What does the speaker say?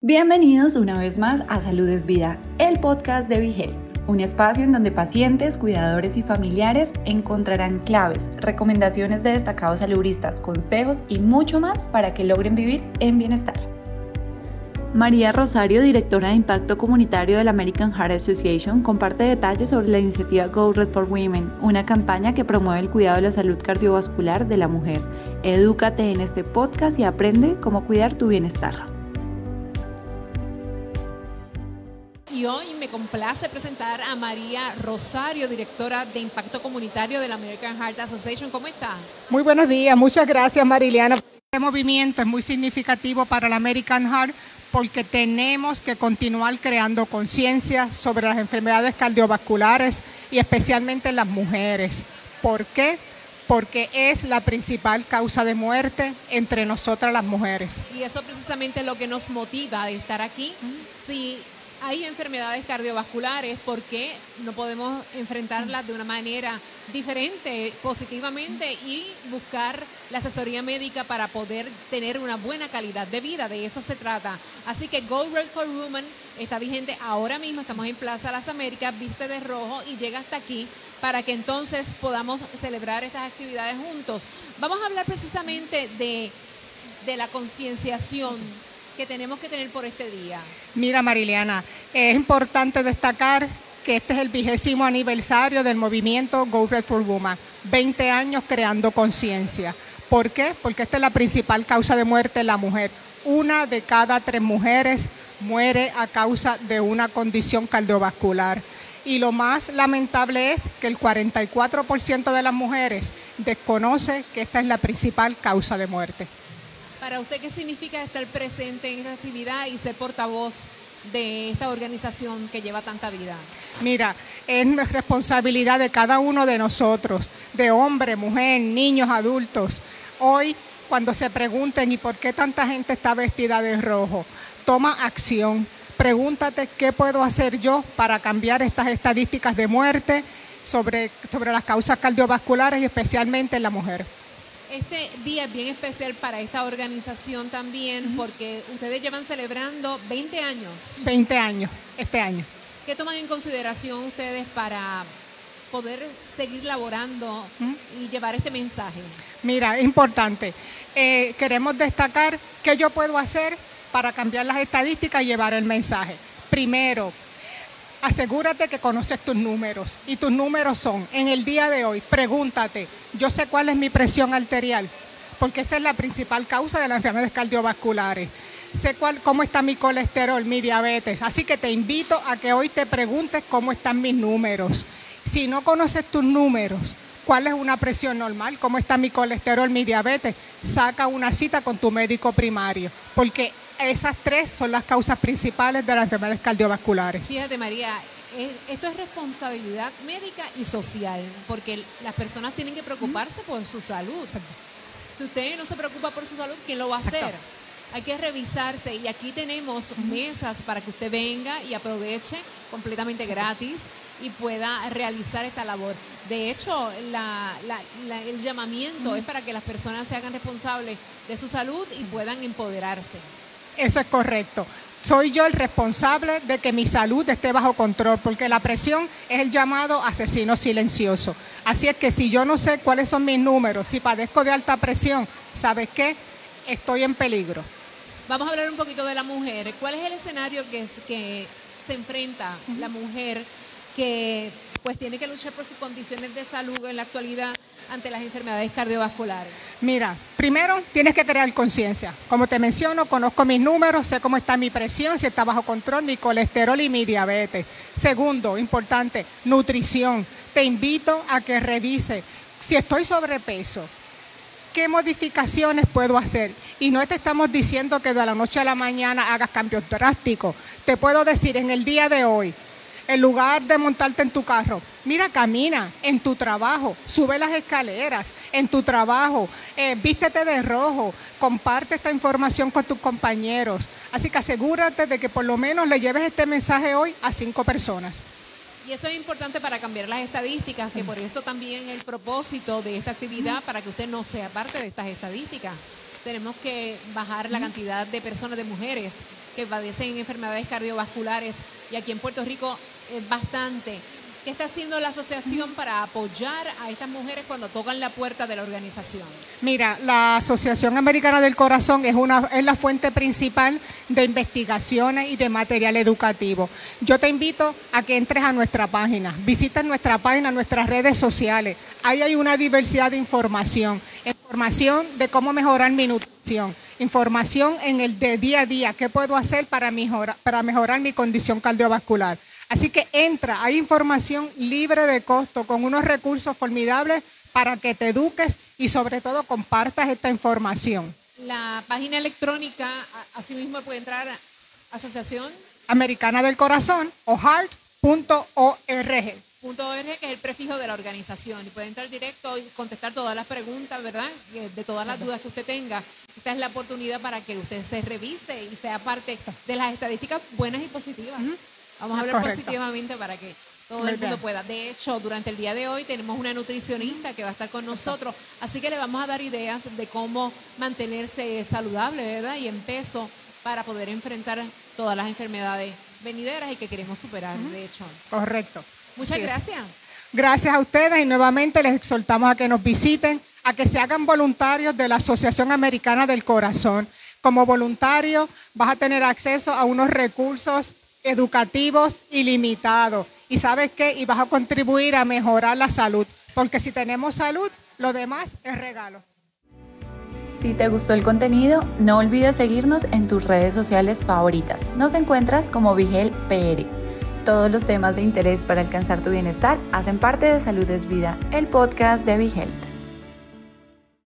Bienvenidos una vez más a Salud es Vida, el podcast de Vigel, un espacio en donde pacientes, cuidadores y familiares encontrarán claves, recomendaciones de destacados saludistas, consejos y mucho más para que logren vivir en bienestar. María Rosario, directora de Impacto Comunitario de la American Heart Association, comparte detalles sobre la iniciativa Go Red for Women, una campaña que promueve el cuidado de la salud cardiovascular de la mujer. Edúcate en este podcast y aprende cómo cuidar tu bienestar. Y hoy me complace presentar a María Rosario, directora de Impacto Comunitario de la American Heart Association. ¿Cómo está? Muy buenos días, muchas gracias Mariliana. Este movimiento es muy significativo para la American Heart porque tenemos que continuar creando conciencia sobre las enfermedades cardiovasculares y especialmente en las mujeres. ¿Por qué? Porque es la principal causa de muerte entre nosotras las mujeres. Y eso precisamente es lo que nos motiva a estar aquí. Si hay enfermedades cardiovasculares, porque no podemos enfrentarlas de una manera diferente, positivamente, y buscar la asesoría médica para poder tener una buena calidad de vida? De eso se trata. Así que Gold Red for Women está vigente ahora mismo, estamos en Plaza Las Américas, viste de rojo y llega hasta aquí para que entonces podamos celebrar estas actividades juntos. Vamos a hablar precisamente de la concienciación que tenemos que tener por este día? Mira, Mariliana, es importante destacar que este es el vigésimo aniversario del movimiento Go Red for Women, 20 años creando conciencia. ¿Por qué? Porque esta es la principal causa de muerte en la mujer. Una de cada tres mujeres muere a causa de una condición cardiovascular. Y lo más lamentable es que el 44% de las mujeres desconoce que esta es la principal causa de muerte. Para usted, ¿qué significa estar presente en esta actividad y ser portavoz de esta organización que lleva tanta vida? Mira, es responsabilidad de cada uno de nosotros, de hombre, mujer, niños, adultos. Hoy, cuando se pregunten, ¿y por qué tanta gente está vestida de rojo? Toma acción. Pregúntate qué puedo hacer yo para cambiar estas estadísticas de muerte sobre, sobre las causas cardiovasculares y especialmente en la mujer. Este día es bien especial para esta organización también porque ustedes llevan celebrando 20 años. 20 años, este año. ¿Qué toman en consideración ustedes para poder seguir laborando y llevar este mensaje? Mira, es importante. Eh, queremos destacar qué yo puedo hacer para cambiar las estadísticas y llevar el mensaje. Primero, asegúrate que conoces tus números. Y tus números son, en el día de hoy, pregúntate, yo sé cuál es mi presión arterial, porque esa es la principal causa de las enfermedades cardiovasculares. Sé cuál, cómo está mi colesterol, mi diabetes. Así que te invito a que hoy te preguntes cómo están mis números. Si no conoces tus números, cuál es una presión normal, cómo está mi colesterol, mi diabetes, saca una cita con tu médico primario, porque esas tres son las causas principales de las enfermedades cardiovasculares. Fíjate, María, esto es responsabilidad médica y social, porque las personas tienen que preocuparse por su salud. Si usted no se preocupa por su salud, ¿quién lo va a hacer? Hay que revisarse y aquí tenemos mesas para que usted venga y aproveche completamente gratis y pueda realizar esta labor. De hecho, el llamamiento es para que las personas se hagan responsables de su salud y puedan empoderarse. Eso es correcto. Soy yo el responsable de que mi salud esté bajo control, porque la presión es el llamado asesino silencioso. Así es que si yo no sé cuáles son mis números, si padezco de alta presión, ¿sabes qué? Estoy en peligro. Vamos a hablar un poquito de la mujer. ¿Cuál es el escenario que, que se enfrenta la mujer que pues tiene que luchar por sus condiciones de salud en la actualidad ante las enfermedades cardiovasculares? Mira, primero tienes que crear conciencia. Como te menciono, conozco mis números, sé cómo está mi presión, si está bajo control, mi colesterol y mi diabetes. Segundo, importante, nutrición. Te invito a que revise si estoy sobrepeso, qué modificaciones puedo hacer. Y no te estamos diciendo que de la noche a la mañana hagas cambios drásticos. Te puedo decir en el día de hoy, en lugar de montarte en tu carro, mira, camina en tu trabajo, sube las escaleras en tu trabajo, eh, vístete de rojo, comparte esta información con tus compañeros. Así que asegúrate de que por lo menos le lleves este mensaje hoy a cinco personas. Y eso es importante para cambiar las estadísticas, que por eso también el propósito de esta actividad, para que usted no sea parte de estas estadísticas. Tenemos que bajar la cantidad de personas, de mujeres que padecen enfermedades cardiovasculares. Y aquí en Puerto Rico bastante. ¿Qué está haciendo la asociación para apoyar a estas mujeres cuando tocan la puerta de la organización? Mira, la Asociación Americana del Corazón es, una, es la fuente principal de investigaciones y de material educativo. Yo te invito a que entres a nuestra página, visites nuestra página, nuestras redes sociales. Ahí hay una diversidad de información, información de cómo mejorar mi nutrición, información en el de día a día, qué puedo hacer para mejorar, para mejorar mi condición cardiovascular. Así que entra, hay información libre de costo con unos recursos formidables para que te eduques y sobre todo compartas esta información. La página electrónica, asimismo puede entrar a Asociación Americana del Corazón o heart.org. .org, que es el prefijo de la organización. Y puede entrar directo y contestar todas las preguntas, ¿verdad? De todas las dudas que usted tenga. Esta es la oportunidad para que usted se revise y sea parte de las estadísticas buenas y positivas. Vamos a hablar positivamente para que todo el mundo pueda. De hecho, durante el día de hoy tenemos una nutricionista que va a estar con nosotros, así que le vamos a dar ideas de cómo mantenerse saludable, ¿verdad? Y en peso para poder enfrentar todas las enfermedades venideras y que queremos superar, de hecho. Correcto. Muchas gracias. Gracias a ustedes y nuevamente les exhortamos a que nos visiten, a que se hagan voluntarios de la Asociación Americana del Corazón. Como voluntario vas a tener acceso a unos recursos educativos ilimitados. ¿Y sabes qué? Y vas a contribuir a mejorar la salud, porque si tenemos salud, lo demás es regalo. Si te gustó el contenido, no olvides seguirnos en tus redes sociales favoritas. Nos encuentras como Vigel PR. Todos los temas de interés para alcanzar tu bienestar hacen parte de Salud es Vida, el podcast de Vigel.